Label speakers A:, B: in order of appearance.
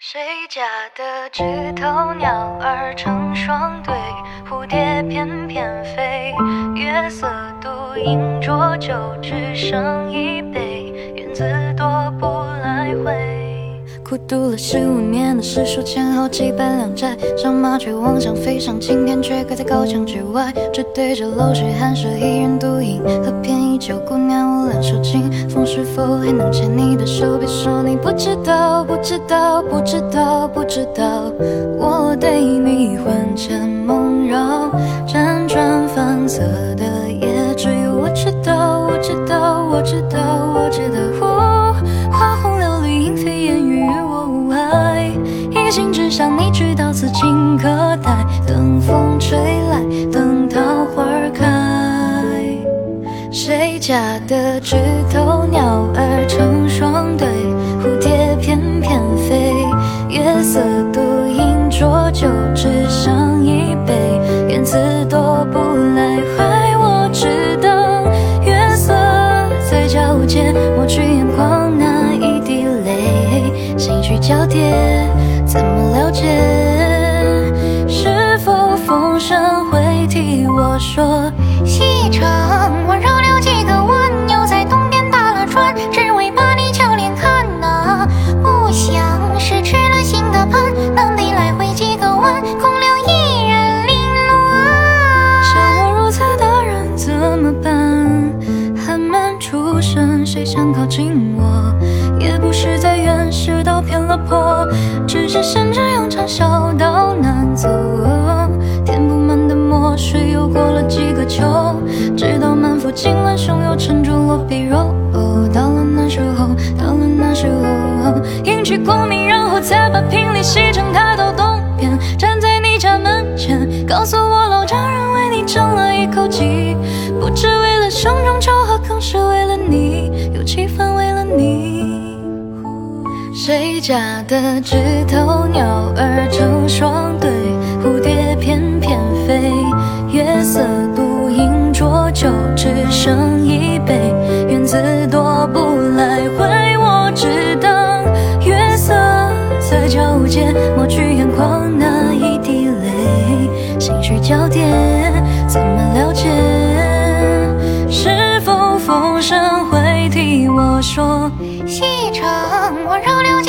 A: 谁家的枝头鸟儿成双对，蝴蝶翩翩飞。月色独饮浊酒，只剩一杯，
B: 苦读了十五年的诗书，欠好几百两债。上麻雀妄想飞上青天，却搁在高墙之外。只对着漏水寒舍，一人独饮，喝便宜酒。姑娘，我两手紧，风是否还能牵你的手？别说你不知道，不知道，不知道，不知道，我对你魂牵梦绕，辗转反侧的夜，只有我知道，我知道，我知道，心只想你知道，此情可待。等风吹来，等桃花开。谁家的枝头鸟儿成双对，蝴蝶翩翩飞。月色独饮浊酒，只剩一杯。言辞多不来回，我只等月色在皎洁，抹去眼眶那一滴泪，心绪交叠。是否风声会替我说？
C: 西城，我绕了几个弯，又在东边打了转，只为把你俏脸看呐。不想是吃了心的盘，南北来回几个弯，空留一人零乱。
B: 像我如此的人怎么办？寒门出身，谁想靠近我？只是甚至用长小道难走，填不满的墨水又过了几个秋，直到满腹经纶汹涌沉着落笔肉。到了那时候，到了那时候，迎娶功名，然后再把聘礼西城抬到东边，站在你家门前，告诉我老丈人为你争了一口气，不只为了胸中求和，更是为了你，有几分为了你。谁家的枝头鸟儿成双对，蝴蝶翩翩飞。月色独饮浊酒，只剩一杯。缘字多不来回，我只等月色在皎洁，抹去眼眶那一滴泪。心绪交叠，怎么了解？是否风声会替我说？
C: 西城，如流。